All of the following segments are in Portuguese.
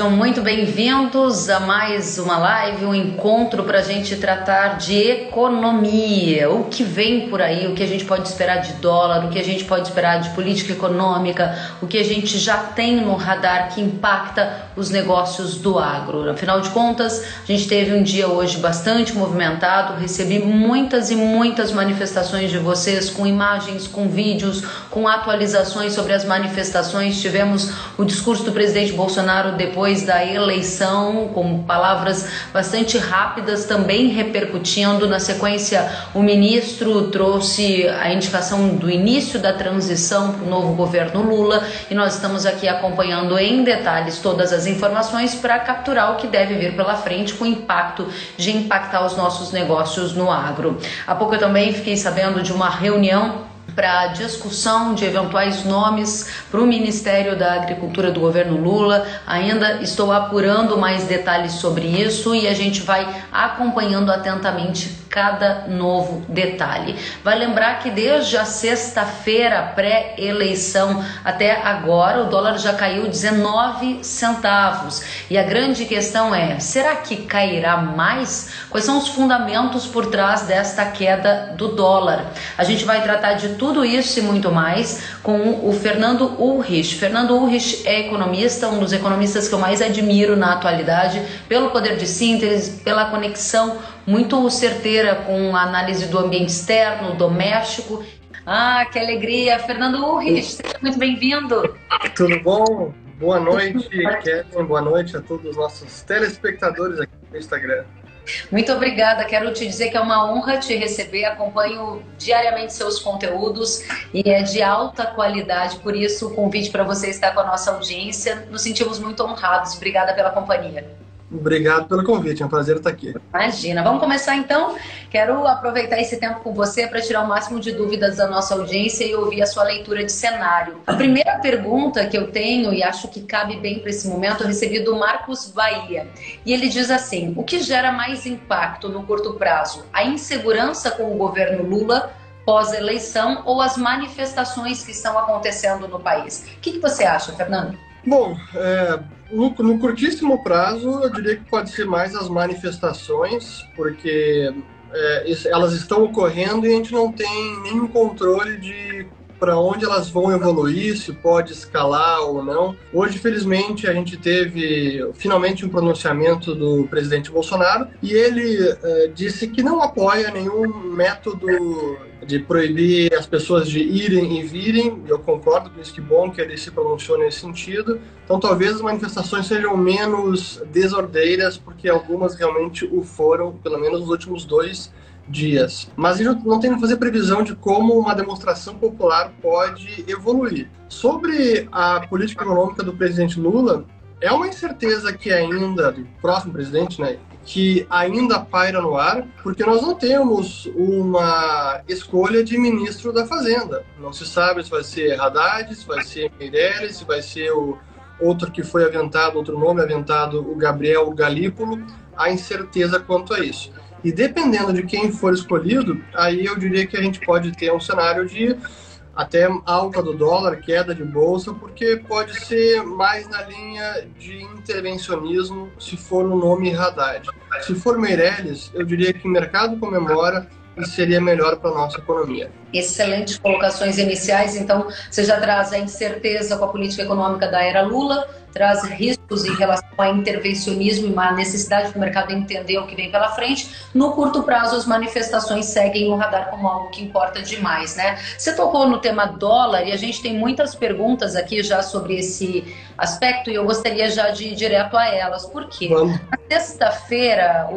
sejam muito bem-vindos a mais uma live, um encontro para a gente tratar de economia, o que vem por aí, o que a gente pode esperar de dólar, o que a gente pode esperar de política econômica, o que a gente já tem no radar que impacta os negócios do agro. Afinal de contas, a gente teve um dia hoje bastante movimentado, recebi muitas e muitas manifestações de vocês com imagens, com vídeos, com atualizações sobre as manifestações. Tivemos o discurso do presidente Bolsonaro depois da eleição, com palavras bastante rápidas, também repercutindo. Na sequência, o ministro trouxe a indicação do início da transição para o novo governo Lula e nós estamos aqui acompanhando em detalhes todas as informações para capturar o que deve vir pela frente com o impacto de impactar os nossos negócios no agro. Há pouco eu também fiquei sabendo de uma reunião para discussão de eventuais nomes para o Ministério da Agricultura do governo Lula. Ainda estou apurando mais detalhes sobre isso e a gente vai acompanhando atentamente cada novo detalhe. Vai lembrar que desde a sexta-feira pré-eleição até agora o dólar já caiu 19 centavos. E a grande questão é: será que cairá mais? Quais são os fundamentos por trás desta queda do dólar? A gente vai tratar de tudo isso e muito mais com o Fernando Ulrich. Fernando Ulrich é economista, um dos economistas que eu mais admiro na atualidade, pelo poder de síntese, pela conexão muito certeira com a análise do ambiente externo, doméstico. Ah, que alegria! Fernando Ulrich, seja muito bem-vindo. Tudo bom? Boa noite, Kevin. Boa noite a todos os nossos telespectadores aqui no Instagram. Muito obrigada. Quero te dizer que é uma honra te receber. Acompanho diariamente seus conteúdos e é de alta qualidade. Por isso, o convite para você estar com a nossa audiência. Nos sentimos muito honrados. Obrigada pela companhia. Obrigado pelo convite, é um prazer estar aqui. Imagina. Vamos começar então. Quero aproveitar esse tempo com você para tirar o máximo de dúvidas da nossa audiência e ouvir a sua leitura de cenário. A primeira pergunta que eu tenho e acho que cabe bem para esse momento, eu recebi do Marcos Bahia. E ele diz assim: o que gera mais impacto no curto prazo? A insegurança com o governo Lula pós-eleição ou as manifestações que estão acontecendo no país? O que, que você acha, Fernando? Bom, é, no, no, curtíssimo prazo, eu diria que pode ser mais as manifestações, porque é, elas estão ocorrendo e a gente não tem nenhum controle de para onde elas vão evoluir, se pode escalar ou não. Hoje, felizmente, a gente teve finalmente um pronunciamento do presidente Bolsonaro e ele é, disse que não apoia nenhum método de proibir as pessoas de irem e virem. Eu concordo com isso, que bom que ele se pronunciou nesse sentido. Então, talvez as manifestações sejam menos desordeiras, porque algumas realmente o foram, pelo menos nos últimos dois dias. Mas gente não tem que fazer previsão de como uma demonstração popular pode evoluir. Sobre a política econômica do presidente Lula, é uma incerteza que ainda, do próximo presidente, né, que ainda paira no ar, porque nós não temos uma escolha de ministro da Fazenda. Não se sabe se vai ser Haddad, se vai ser Meirelles, se vai ser o outro que foi aventado, outro nome aventado, o Gabriel Galípolo. Há incerteza quanto a isso. E dependendo de quem for escolhido, aí eu diria que a gente pode ter um cenário de até alta do dólar, queda de bolsa, porque pode ser mais na linha de intervencionismo se for no nome Haddad. Se for Meirelles, eu diria que o mercado comemora e seria melhor para a nossa economia. Excelentes colocações iniciais. Então, você já traz a incerteza com a política econômica da era Lula, traz riscos em relação ao intervencionismo e uma necessidade do mercado entender o que vem pela frente. No curto prazo, as manifestações seguem no radar como algo que importa demais, né? Você tocou no tema dólar e a gente tem muitas perguntas aqui já sobre esse aspecto e eu gostaria já de ir direto a elas. Por quê? Vamos. Na sexta-feira,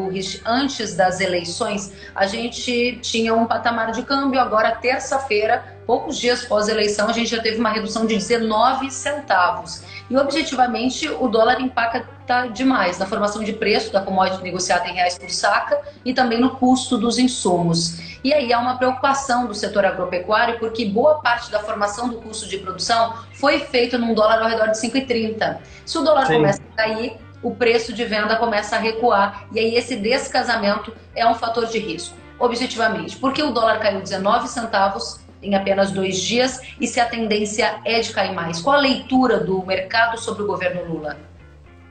antes das eleições, a gente tinha um patamar de câmbio, agora terça-feira poucos dias pós-eleição, a gente já teve uma redução de 19 centavos. E objetivamente o dólar impacta demais na formação de preço da commodity negociada em reais por saca e também no custo dos insumos. E aí há uma preocupação do setor agropecuário porque boa parte da formação do custo de produção foi feita num dólar ao redor de 5,30. Se o dólar Sim. começa a cair, o preço de venda começa a recuar e aí esse descasamento é um fator de risco. Objetivamente, porque o dólar caiu 19 centavos em apenas dois dias e se a tendência é de cair mais. Qual a leitura do mercado sobre o governo Lula?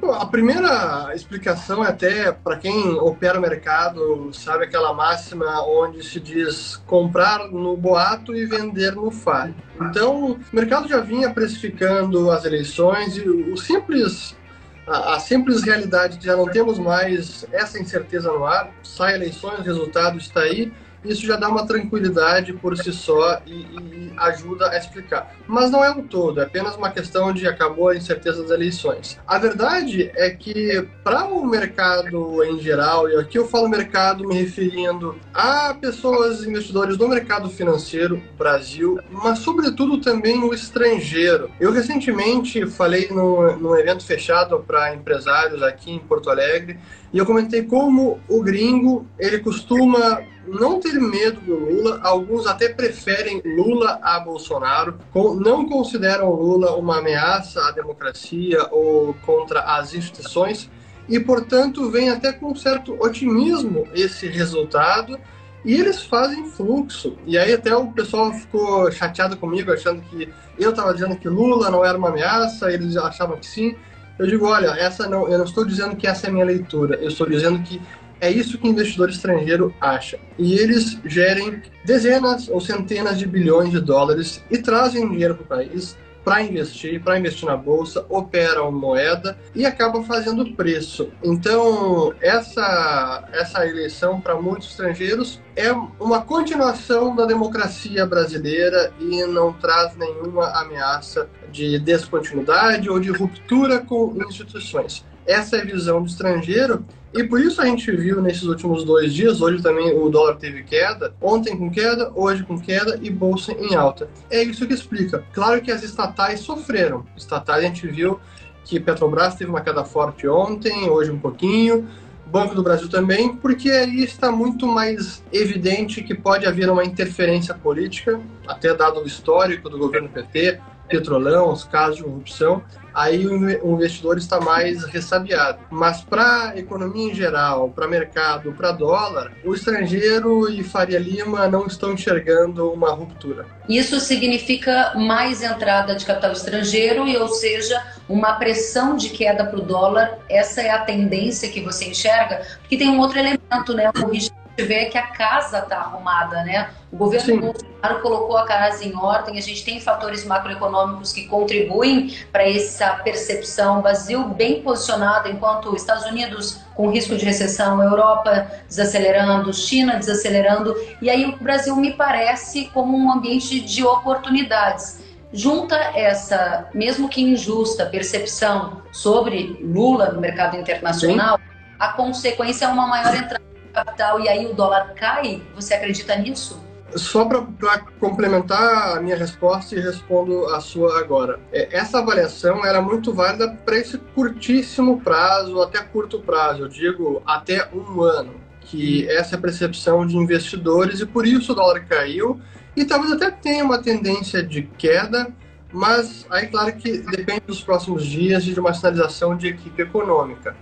A primeira explicação é até para quem opera o mercado, sabe aquela máxima onde se diz comprar no boato e vender no fale. Então, o mercado já vinha precificando as eleições e o simples a, a, simples realidade de já não temos mais essa incerteza no ar, sai eleições, o resultado está aí, isso já dá uma tranquilidade por si só e, e, ajuda a explicar. Mas não é o todo, é apenas uma questão de acabou a incerteza das eleições. A verdade é que, para o mercado em geral, e aqui eu falo mercado me referindo a pessoas, investidores do mercado financeiro, Brasil, mas sobretudo também no estrangeiro. Eu recentemente falei num, num evento fechado para empresários aqui em Porto Alegre e eu comentei como o gringo ele costuma não ter medo do Lula, alguns até preferem Lula a Bolsonaro, não consideram Lula uma ameaça à democracia ou contra as instituições. E, portanto, vem até com certo otimismo esse resultado. E eles fazem fluxo. E aí até o pessoal ficou chateado comigo, achando que eu estava dizendo que Lula não era uma ameaça, eles achavam que sim. Eu digo, olha, essa não, eu não estou dizendo que essa é a minha leitura, eu estou dizendo que é isso que investidor estrangeiro acha. E eles gerem dezenas ou centenas de bilhões de dólares e trazem dinheiro para o país para investir, para investir na bolsa, operam moeda e acabam fazendo preço. Então, essa, essa eleição para muitos estrangeiros é uma continuação da democracia brasileira e não traz nenhuma ameaça de descontinuidade ou de ruptura com instituições. Essa é a visão do estrangeiro e por isso a gente viu nesses últimos dois dias, hoje também o dólar teve queda, ontem com queda, hoje com queda e bolsa em alta. É isso que explica. Claro que as estatais sofreram. Estatais a gente viu que Petrobras teve uma queda forte ontem, hoje um pouquinho, Banco do Brasil também, porque aí está muito mais evidente que pode haver uma interferência política, até dado o histórico do governo PT, Petrolão, os casos de corrupção, aí o investidor está mais ressabiado. Mas para a economia em geral, para mercado, para dólar, o estrangeiro e Faria Lima não estão enxergando uma ruptura. Isso significa mais entrada de capital estrangeiro e, ou seja, uma pressão de queda para o dólar. Essa é a tendência que você enxerga, porque tem um outro elemento, né? O vê que a casa está arrumada, né? O governo Sim. Bolsonaro colocou a casa em ordem, a gente tem fatores macroeconômicos que contribuem para essa percepção. O Brasil bem posicionado, enquanto Estados Unidos com risco de recessão, Europa desacelerando, China desacelerando, e aí o Brasil me parece como um ambiente de oportunidades. Junta essa, mesmo que injusta, percepção sobre Lula no mercado internacional, Sim. a consequência é uma maior entrada capital e aí o dólar cai? Você acredita nisso? Só para complementar a minha resposta e respondo a sua agora. É, essa avaliação era muito válida para esse curtíssimo prazo, até curto prazo, eu digo até um ano, que essa é a percepção de investidores e por isso o dólar caiu e talvez até tenha uma tendência de queda, mas aí claro que depende dos próximos dias e de uma sinalização de equipe econômica.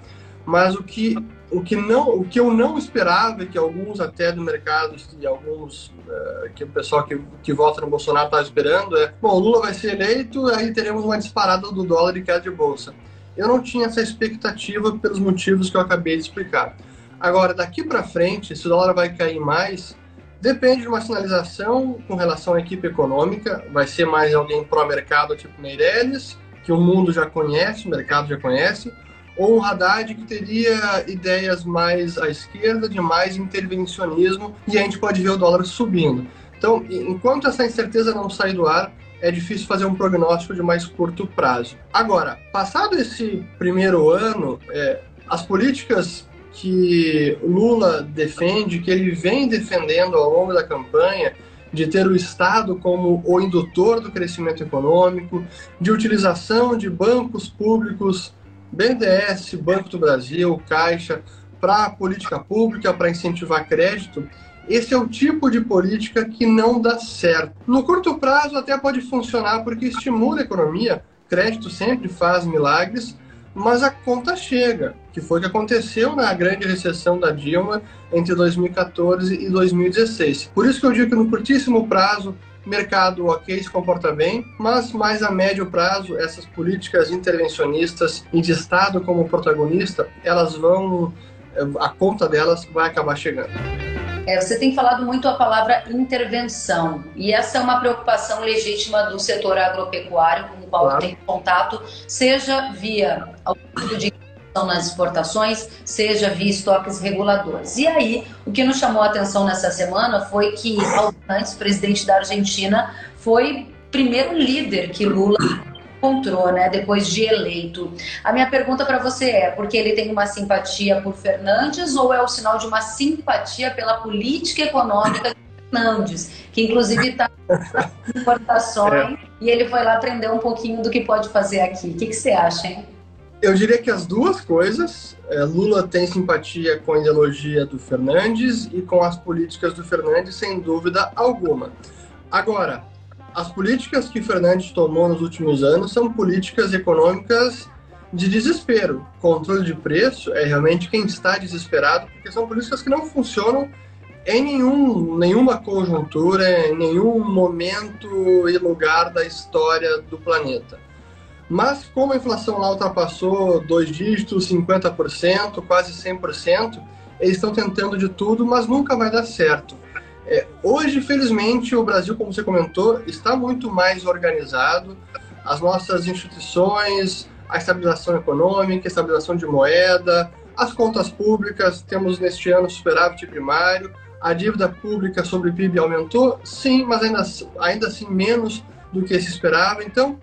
Mas o que o que não o que eu não esperava que alguns até do mercado e alguns uh, que o pessoal que, que vota no Bolsonaro está esperando é bom o Lula vai ser eleito aí teremos uma disparada do dólar e queda de bolsa. Eu não tinha essa expectativa pelos motivos que eu acabei de explicar. Agora daqui para frente se o dólar vai cair mais depende de uma sinalização com relação à equipe econômica. Vai ser mais alguém pró mercado tipo Meirelles que o mundo já conhece o mercado já conhece ou um Haddad que teria ideias mais à esquerda, de mais intervencionismo, e a gente pode ver o dólar subindo. Então, enquanto essa incerteza não sair do ar, é difícil fazer um prognóstico de mais curto prazo. Agora, passado esse primeiro ano, é, as políticas que Lula defende, que ele vem defendendo ao longo da campanha, de ter o Estado como o indutor do crescimento econômico, de utilização de bancos públicos BNDES, Banco do Brasil, Caixa, para política pública, para incentivar crédito, esse é o tipo de política que não dá certo. No curto prazo até pode funcionar porque estimula a economia, crédito sempre faz milagres, mas a conta chega, que foi o que aconteceu na grande recessão da Dilma entre 2014 e 2016. Por isso que eu digo que no curtíssimo prazo mercado ok se comporta bem, mas mais a médio prazo essas políticas intervencionistas e de Estado como protagonista, elas vão, a conta delas vai acabar chegando. É, você tem falado muito a palavra intervenção, e essa é uma preocupação legítima do setor agropecuário, com o qual claro. tem contato, seja via de nas exportações, seja via estoques reguladores. E aí, o que nos chamou a atenção nessa semana foi que Aldo presidente da Argentina, foi primeiro líder que Lula encontrou, né, depois de eleito. A minha pergunta para você é: porque ele tem uma simpatia por Fernandes ou é o sinal de uma simpatia pela política econômica de Fernandes, que inclusive está em importações é. e ele foi lá aprender um pouquinho do que pode fazer aqui? O que, que você acha, hein? Eu diria que as duas coisas. É, Lula tem simpatia com a ideologia do Fernandes e com as políticas do Fernandes, sem dúvida alguma. Agora, as políticas que Fernandes tomou nos últimos anos são políticas econômicas de desespero. Controle de preço é realmente quem está desesperado, porque são políticas que não funcionam em nenhum, nenhuma conjuntura, em nenhum momento e lugar da história do planeta. Mas como a inflação lá ultrapassou dois dígitos, 50%, quase 100%, eles estão tentando de tudo, mas nunca vai dar certo. É, hoje, felizmente, o Brasil, como você comentou, está muito mais organizado. As nossas instituições, a estabilização econômica, a estabilização de moeda, as contas públicas, temos neste ano superávit primário, a dívida pública sobre o PIB aumentou, sim, mas ainda, ainda assim menos do que se esperava. Então,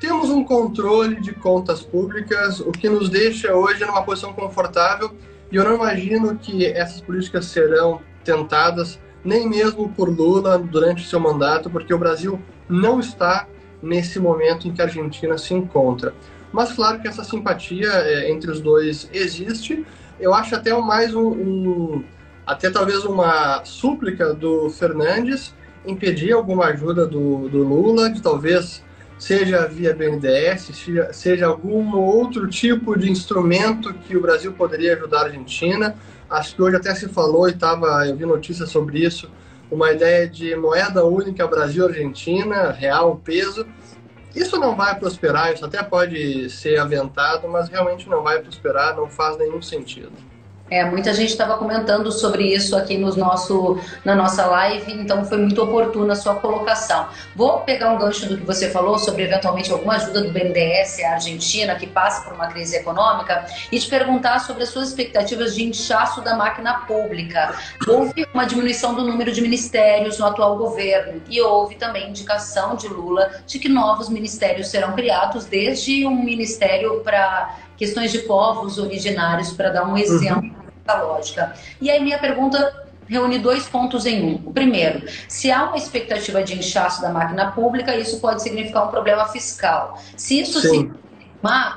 temos um controle de contas públicas, o que nos deixa hoje numa posição confortável, e eu não imagino que essas políticas serão tentadas nem mesmo por Lula durante seu mandato, porque o Brasil não está nesse momento em que a Argentina se encontra. Mas claro que essa simpatia é, entre os dois existe. Eu acho até mais um, um, até talvez uma súplica do Fernandes impedir alguma ajuda do, do Lula, de talvez seja via BNDES, seja, algum outro tipo de instrumento que o Brasil poderia ajudar a Argentina. Acho que hoje até se falou e tava, eu vi notícias sobre isso, uma ideia de moeda única Brasil-Argentina, real, peso. Isso não vai prosperar, isso até pode ser aventado, mas realmente não vai prosperar, não faz nenhum sentido. É, muita gente estava comentando sobre isso aqui no nosso, na nossa live, então foi muito oportuna a sua colocação. Vou pegar um gancho do que você falou sobre eventualmente alguma ajuda do BNDES à Argentina, que passa por uma crise econômica, e te perguntar sobre as suas expectativas de inchaço da máquina pública. Houve uma diminuição do número de ministérios no atual governo e houve também indicação de Lula de que novos ministérios serão criados, desde um ministério para questões de povos originários, para dar um exemplo uhum. da lógica. E aí minha pergunta reúne dois pontos em um. O primeiro, se há uma expectativa de inchaço da máquina pública, isso pode significar um problema fiscal. Se isso Sim. se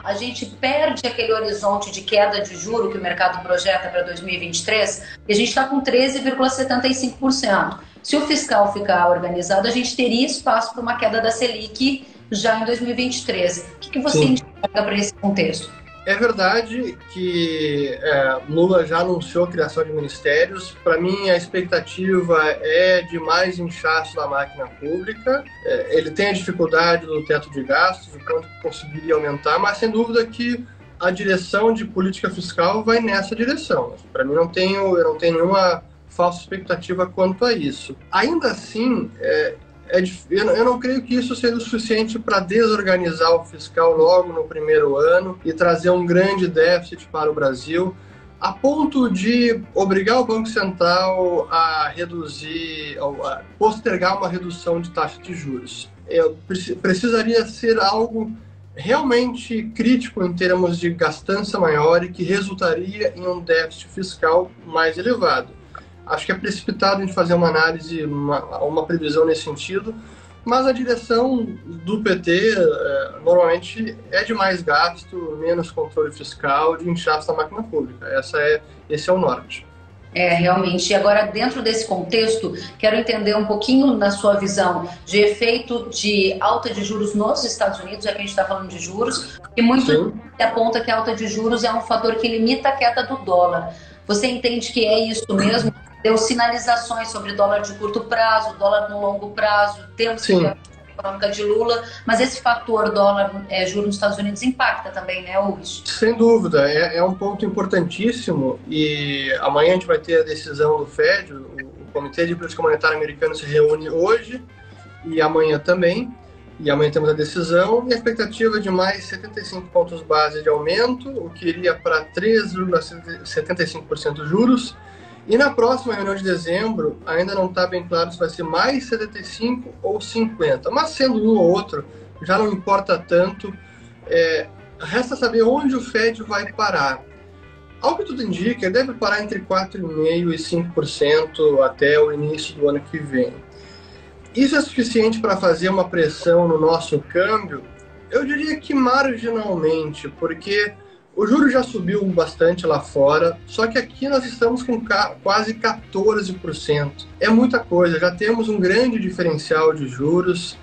a gente perde aquele horizonte de queda de juro que o mercado projeta para 2023, e a gente está com 13,75%. Se o fiscal ficar organizado, a gente teria espaço para uma queda da Selic já em 2023. O que, que você Sim. enxerga para esse contexto? É verdade que é, Lula já anunciou a criação de ministérios. Para mim, a expectativa é de mais inchaço da máquina pública. É, ele tem a dificuldade do teto de gastos, o quanto conseguiria aumentar, mas sem dúvida que a direção de política fiscal vai nessa direção. Para mim, não tenho, eu não tenho nenhuma falsa expectativa quanto a isso. Ainda assim, é, é, eu não creio que isso seja o suficiente para desorganizar o fiscal logo no primeiro ano e trazer um grande déficit para o Brasil, a ponto de obrigar o Banco Central a reduzir, a postergar uma redução de taxa de juros. Eu precisaria ser algo realmente crítico em termos de gastança maior e que resultaria em um déficit fiscal mais elevado. Acho que é precipitado a gente fazer uma análise, uma, uma previsão nesse sentido, mas a direção do PT é, normalmente é de mais gasto, menos controle fiscal, de inchaço da máquina pública. Essa é, esse é o norte. É, realmente. E agora, dentro desse contexto, quero entender um pouquinho na sua visão de efeito de alta de juros nos Estados Unidos, já que a gente está falando de juros, e muito aponta que a alta de juros é um fator que limita a queda do dólar. Você entende que é isso mesmo? Deu sinalizações sobre dólar de curto prazo, dólar no longo prazo, temos Sim. que econômica de Lula, mas esse fator dólar, é, juro nos Estados Unidos impacta também, né, Hugo? Sem dúvida, é, é, um ponto importantíssimo e amanhã a gente vai ter a decisão do Fed, o, o Comitê de Política Monetária Americano se reúne hoje e amanhã também, e amanhã temos a decisão e a expectativa de mais 75 pontos base de aumento, o que iria para 3,75% juros, e na próxima reunião de dezembro, ainda não está bem claro se vai ser mais 75 ou 50, mas sendo um ou outro, já não importa tanto. É, resta saber onde o Fed vai parar. Ao que tudo indica, deve parar entre 4,5% e 5% até o início do ano que vem. Isso é suficiente para fazer uma pressão no nosso câmbio? Eu diria que marginalmente, porque o juro já subiu bastante lá fora, só que aqui nós estamos com quase 14%. É muita coisa, já temos um grande diferencial de juros,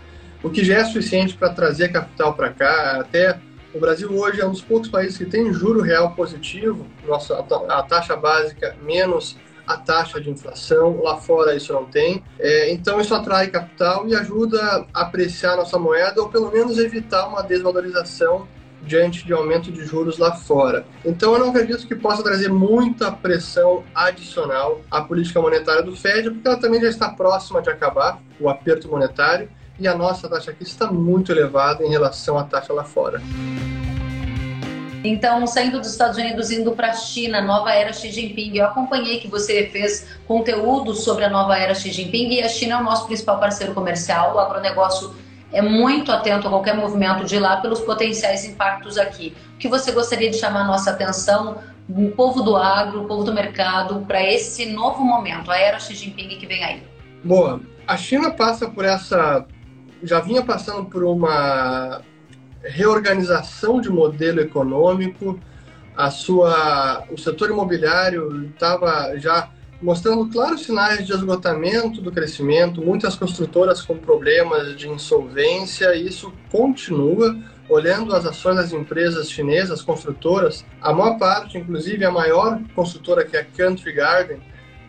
o que já é suficiente para trazer capital para cá. Até o Brasil hoje é um dos poucos países que tem juro real positivo, nossa, a taxa básica menos a taxa de inflação, lá fora isso não tem. É, então isso atrai capital e ajuda a apreciar nossa moeda ou pelo menos evitar uma desvalorização diante de aumento de juros lá fora. Então eu não acredito que possa trazer muita pressão adicional à política monetária do Fed, porque ela também já está próxima de acabar o aperto monetário e a nossa taxa aqui está muito elevada em relação à taxa lá fora. Então, saindo dos Estados Unidos, indo para a China, nova era Xi Jinping. Eu acompanhei que você fez conteúdo sobre a nova era Xi Jinping e a China é o nosso principal parceiro comercial. O agronegócio é muito atento a qualquer movimento de lá pelos potenciais impactos aqui. O que você gostaria de chamar a nossa atenção, o povo do agro, o povo do mercado, para esse novo momento, a era Xi Jinping que vem aí? Boa, a China passa por essa. já vinha passando por uma reorganização de modelo econômico, a sua, o setor imobiliário estava já mostrando claros sinais de esgotamento do crescimento, muitas construtoras com problemas de insolvência, e isso continua. Olhando as ações das empresas chinesas construtoras, a maior parte, inclusive a maior construtora que é a Country Garden,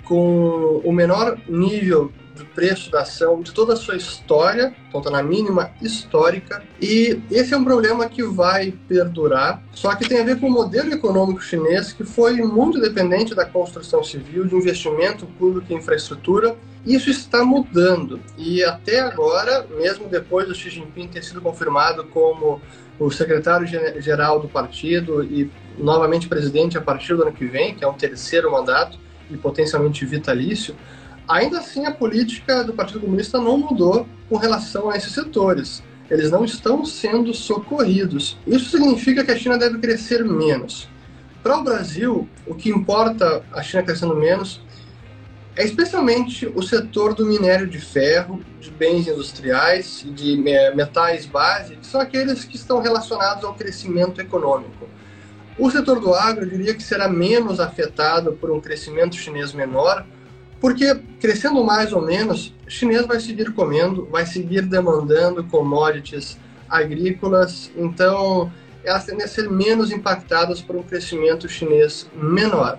com o menor nível do preço da ação, de toda a sua história, está na mínima histórica, e esse é um problema que vai perdurar, só que tem a ver com o modelo econômico chinês, que foi muito dependente da construção civil, de investimento público em infraestrutura, isso está mudando, e até agora, mesmo depois do Xi Jinping ter sido confirmado como o secretário-geral do partido e novamente presidente a partir do ano que vem, que é um terceiro mandato e potencialmente vitalício, Ainda assim, a política do Partido Comunista não mudou com relação a esses setores. Eles não estão sendo socorridos. Isso significa que a China deve crescer menos. Para o Brasil, o que importa a China crescendo menos é especialmente o setor do minério de ferro, de bens industriais, de metais base, que são aqueles que estão relacionados ao crescimento econômico. O setor do agro, eu diria que será menos afetado por um crescimento chinês menor, porque, crescendo mais ou menos, o chinês vai seguir comendo, vai seguir demandando commodities agrícolas, então elas tendem a ser menos impactadas por um crescimento chinês menor.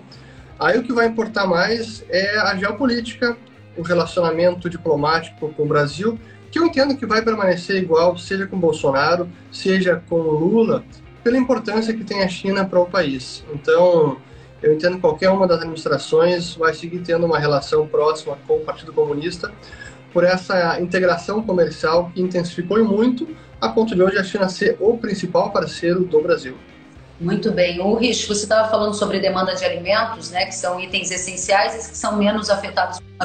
Aí o que vai importar mais é a geopolítica, o relacionamento diplomático com o Brasil, que eu entendo que vai permanecer igual, seja com Bolsonaro, seja com Lula, pela importância que tem a China para o país. Então, eu entendo que qualquer uma das administrações vai seguir tendo uma relação próxima com o Partido Comunista por essa integração comercial que intensificou muito a ponto de hoje a China ser o principal parceiro do Brasil. Muito bem. O Rich, você estava falando sobre demanda de alimentos, né, que são itens essenciais e que são menos afetados por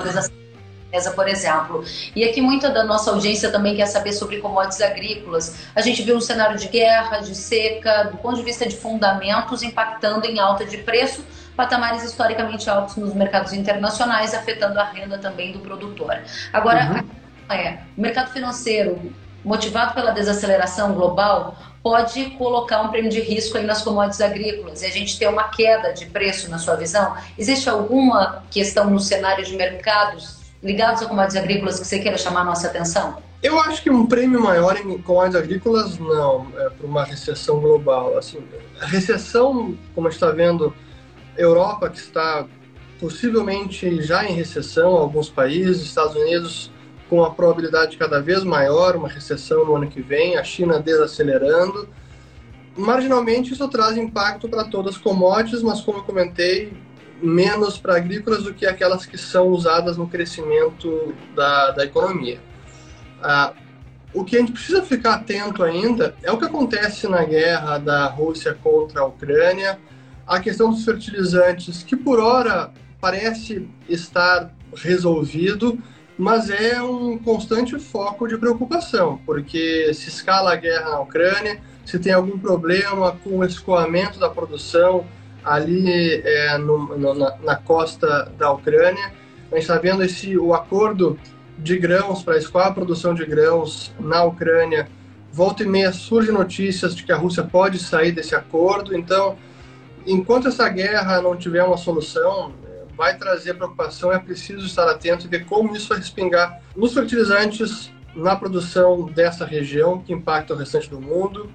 uma por exemplo. E aqui muita da nossa audiência também quer saber sobre commodities agrícolas. A gente viu um cenário de guerra, de seca, do ponto de vista de fundamentos, impactando em alta de preço, patamares historicamente altos nos mercados internacionais, afetando a renda também do produtor. Agora, uhum. é, o mercado financeiro, motivado pela desaceleração global, pode colocar um prêmio de risco aí nas commodities agrícolas e a gente ter uma queda de preço na sua visão? Existe alguma questão no cenário de mercados ligados a commodities agrícolas que você queira chamar a nossa atenção? Eu acho que um prêmio maior em commodities agrícolas não, é para uma recessão global. Assim, a recessão, como a gente está vendo, Europa que está possivelmente já em recessão, alguns países, Estados Unidos com a probabilidade cada vez maior, uma recessão no ano que vem, a China desacelerando. Marginalmente isso traz impacto para todas as commodities, mas como eu comentei, menos para agrícolas do que aquelas que são usadas no crescimento da, da economia. Ah, o que a gente precisa ficar atento ainda é o que acontece na guerra da Rússia contra a Ucrânia, a questão dos fertilizantes, que por hora parece estar resolvido, mas é um constante foco de preocupação, porque se escala a guerra na Ucrânia, se tem algum problema com o escoamento da produção ali é, no, no, na, na, costa da Ucrânia, a gente está vendo esse, o acordo de grãos para escoar a produção de grãos na Ucrânia. Volta e meia surgem notícias de que a Rússia pode sair desse acordo, então enquanto essa guerra não tiver uma solução, vai trazer preocupação, é preciso estar atento e ver como isso vai respingar nos fertilizantes, na produção dessa região, que impacta o restante do mundo,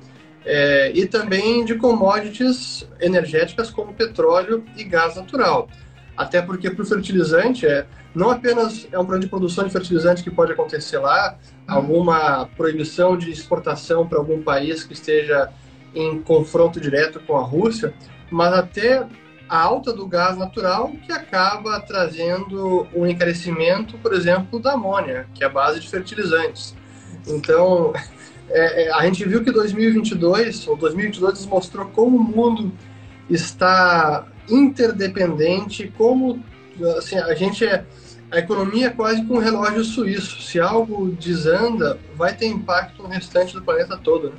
é, e também de commodities energéticas como petróleo e gás natural. Até porque para o fertilizante, é, não apenas é um problema de produção de fertilizante que pode acontecer lá, alguma proibição de exportação para algum país que esteja em confronto direto com a Rússia, mas até a alta do gás natural que acaba trazendo um encarecimento, por exemplo, da amônia, que é a base de fertilizantes. Então, é, é, a gente viu que 2022, ou 2022 mostrou como o mundo está interdependente, como assim, a gente é a economia é quase com um relógio suíço. Se algo desanda, vai ter impacto no restante do planeta todo. Né?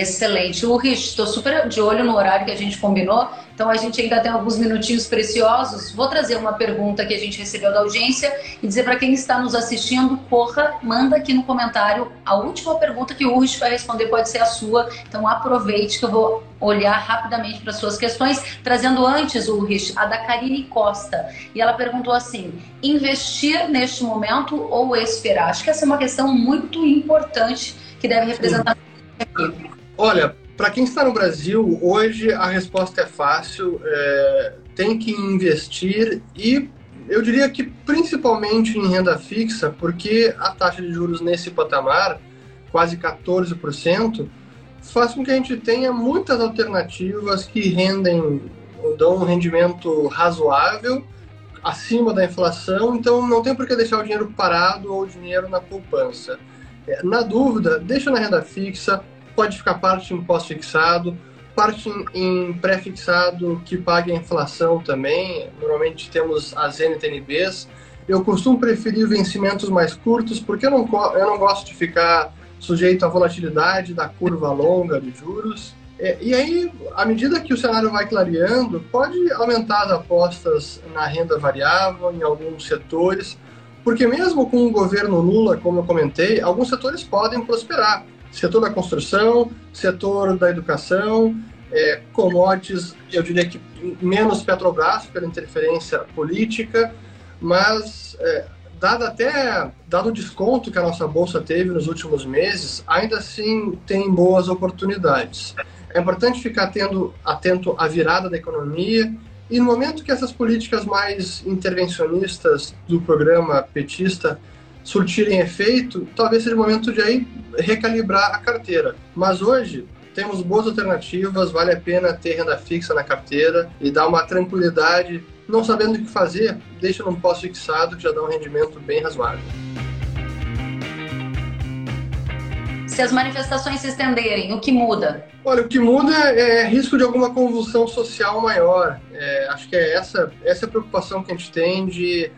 Excelente. Rich, estou super de olho no horário que a gente combinou, então a gente ainda tem alguns minutinhos preciosos. Vou trazer uma pergunta que a gente recebeu da audiência e dizer para quem está nos assistindo, porra, manda aqui no comentário a última pergunta que o Rich vai responder, pode ser a sua, então aproveite que eu vou olhar rapidamente para suas questões, trazendo antes, Rich, a da Karine Costa. E ela perguntou assim: investir neste momento ou esperar? Acho que essa é uma questão muito importante que deve representar aqui. Olha, para quem está no Brasil, hoje a resposta é fácil. É, tem que investir e eu diria que principalmente em renda fixa, porque a taxa de juros nesse patamar, quase 14%, faz com que a gente tenha muitas alternativas que rendem, dão um rendimento razoável acima da inflação, então não tem por que deixar o dinheiro parado ou o dinheiro na poupança. É, na dúvida, deixa na renda fixa, pode ficar parte em pós-fixado, parte em pré-fixado que pague a inflação também. Normalmente temos as NTNBs. Eu costumo preferir vencimentos mais curtos porque eu não, eu não gosto de ficar sujeito à volatilidade da curva longa de juros. É, e aí, à medida que o cenário vai clareando, pode aumentar as apostas na renda variável em alguns setores, porque mesmo com o governo Lula, como eu comentei, alguns setores podem prosperar setor da construção, setor da educação, é, commodities, eu diria que menos Petrobras pela interferência política, mas é, dado até dado o desconto que a nossa bolsa teve nos últimos meses, ainda assim tem boas oportunidades. É importante ficar tendo, atento à virada da economia e no momento que essas políticas mais intervencionistas do programa petista surtirem efeito, talvez seja o momento de aí recalibrar a carteira. Mas hoje temos boas alternativas, vale a pena ter renda fixa na carteira e dar uma tranquilidade, não sabendo o que fazer, deixa num pós-fixado que já dá um rendimento bem razoável. Se as manifestações se estenderem, o que muda? Olha, o que muda é risco de alguma convulsão social maior. É, acho que é essa, essa é a preocupação que a gente tem de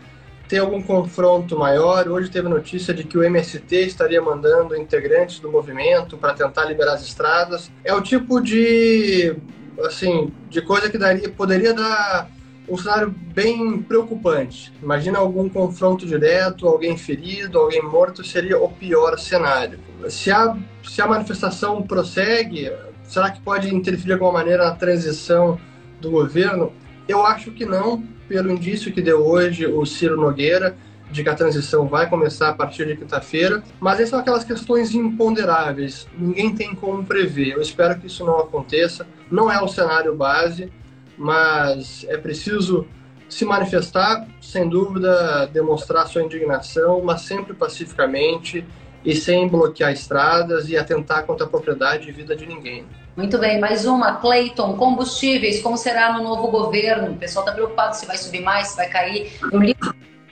ter algum confronto maior. Hoje teve notícia de que o MST estaria mandando integrantes do movimento para tentar liberar as estradas. É o tipo de assim de coisa que daria, poderia dar um cenário bem preocupante. Imagina algum confronto direto, alguém ferido, alguém morto, seria o pior cenário. Se a, se a manifestação prossegue, será que pode interferir de alguma maneira na transição do governo? Eu acho que não, pelo indício que deu hoje o Ciro Nogueira, de que a transição vai começar a partir de quinta-feira, mas essas são aquelas questões imponderáveis, ninguém tem como prever. Eu espero que isso não aconteça, não é o cenário base, mas é preciso se manifestar, sem dúvida, demonstrar sua indignação, mas sempre pacificamente e sem bloquear estradas e atentar contra a propriedade e vida de ninguém. Muito bem, mais uma. Clayton, combustíveis, como será no novo governo? O pessoal está preocupado se vai subir mais, se vai cair. Eu li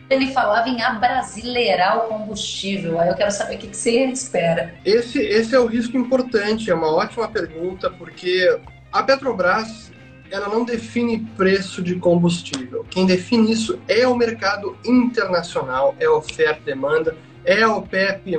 ele falava em abrasileirar o combustível. Aí eu quero saber o que, que você espera. Esse, esse é o risco importante, é uma ótima pergunta, porque a Petrobras ela não define preço de combustível. Quem define isso é o mercado internacional, é oferta e demanda, é o PEP+,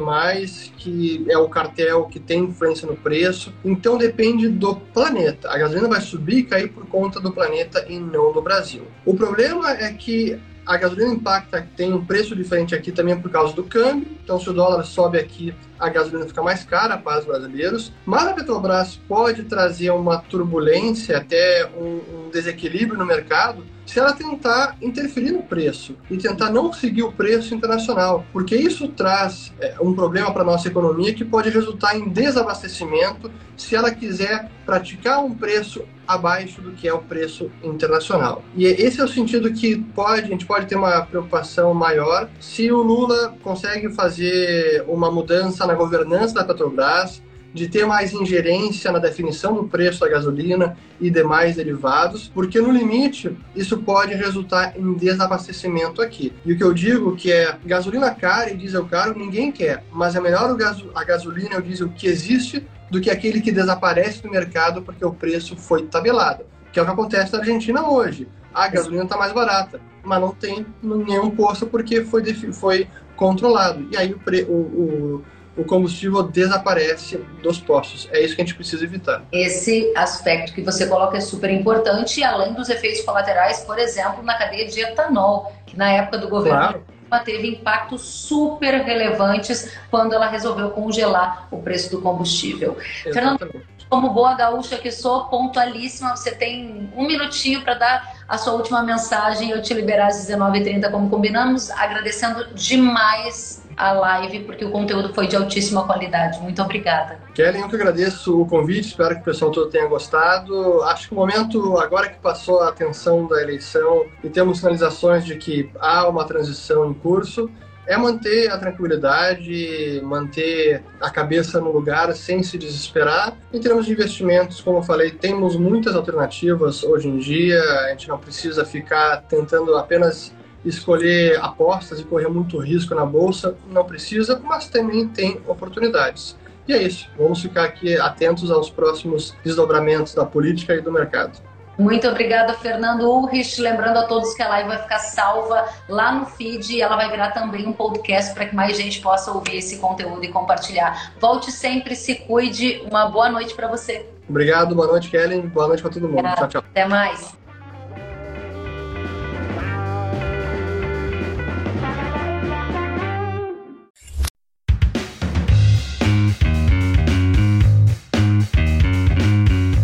que é o cartel que tem influência no preço. Então depende do planeta. A gasolina vai subir e cair por conta do planeta e não do Brasil. O problema é que a gasolina impacta, tem um preço diferente aqui também por causa do câmbio. Então, se o dólar sobe aqui, a gasolina fica mais cara para os brasileiros. Mas a Petrobras pode trazer uma turbulência, até um, um desequilíbrio no mercado, se ela tentar interferir no preço e tentar não seguir o preço internacional, porque isso traz é, um problema para a nossa economia que pode resultar em desabastecimento se ela quiser praticar um preço abaixo do que é o preço internacional. E esse é o sentido que pode, a gente pode ter uma preocupação maior se o Lula consegue fazer uma mudança na governança da Petrobras, de ter mais ingerência na definição do preço da gasolina e demais derivados, porque no limite isso pode resultar em desabastecimento aqui. E o que eu digo que é gasolina cara e diesel caro ninguém quer, mas é melhor a gasolina e o diesel que existe do que aquele que desaparece do mercado porque o preço foi tabelado, que é o que acontece na Argentina hoje. A gasolina está mais barata, mas não tem nenhum posto porque foi, foi controlado. E aí o, o, o o combustível desaparece dos postos. É isso que a gente precisa evitar. Esse aspecto que você coloca é super importante, além dos efeitos colaterais, por exemplo, na cadeia de etanol, que na época do governo claro teve impactos super relevantes quando ela resolveu congelar o preço do combustível. Exatamente. Fernando, como boa gaúcha que sou, pontualíssima, você tem um minutinho para dar a sua última mensagem e eu te liberar às 19h30 como combinamos, agradecendo demais a live, porque o conteúdo foi de altíssima qualidade. Muito obrigada. Kelly, eu que agradeço o convite, espero que o pessoal todo tenha gostado. Acho que o momento, agora que passou a atenção da eleição e temos sinalizações de que há uma transição em curso, é manter a tranquilidade, manter a cabeça no lugar sem se desesperar. Em termos de investimentos, como eu falei, temos muitas alternativas hoje em dia, a gente não precisa ficar tentando apenas escolher apostas e correr muito risco na bolsa, não precisa, mas também tem oportunidades. E é isso, vamos ficar aqui atentos aos próximos desdobramentos da política e do mercado. Muito obrigada, Fernando Ulrich. Lembrando a todos que a live vai ficar salva lá no feed e ela vai virar também um podcast para que mais gente possa ouvir esse conteúdo e compartilhar. Volte sempre, se cuide. Uma boa noite para você. Obrigado, boa noite, Kellen. Boa noite para todo mundo. Tchau, tchau. Até mais.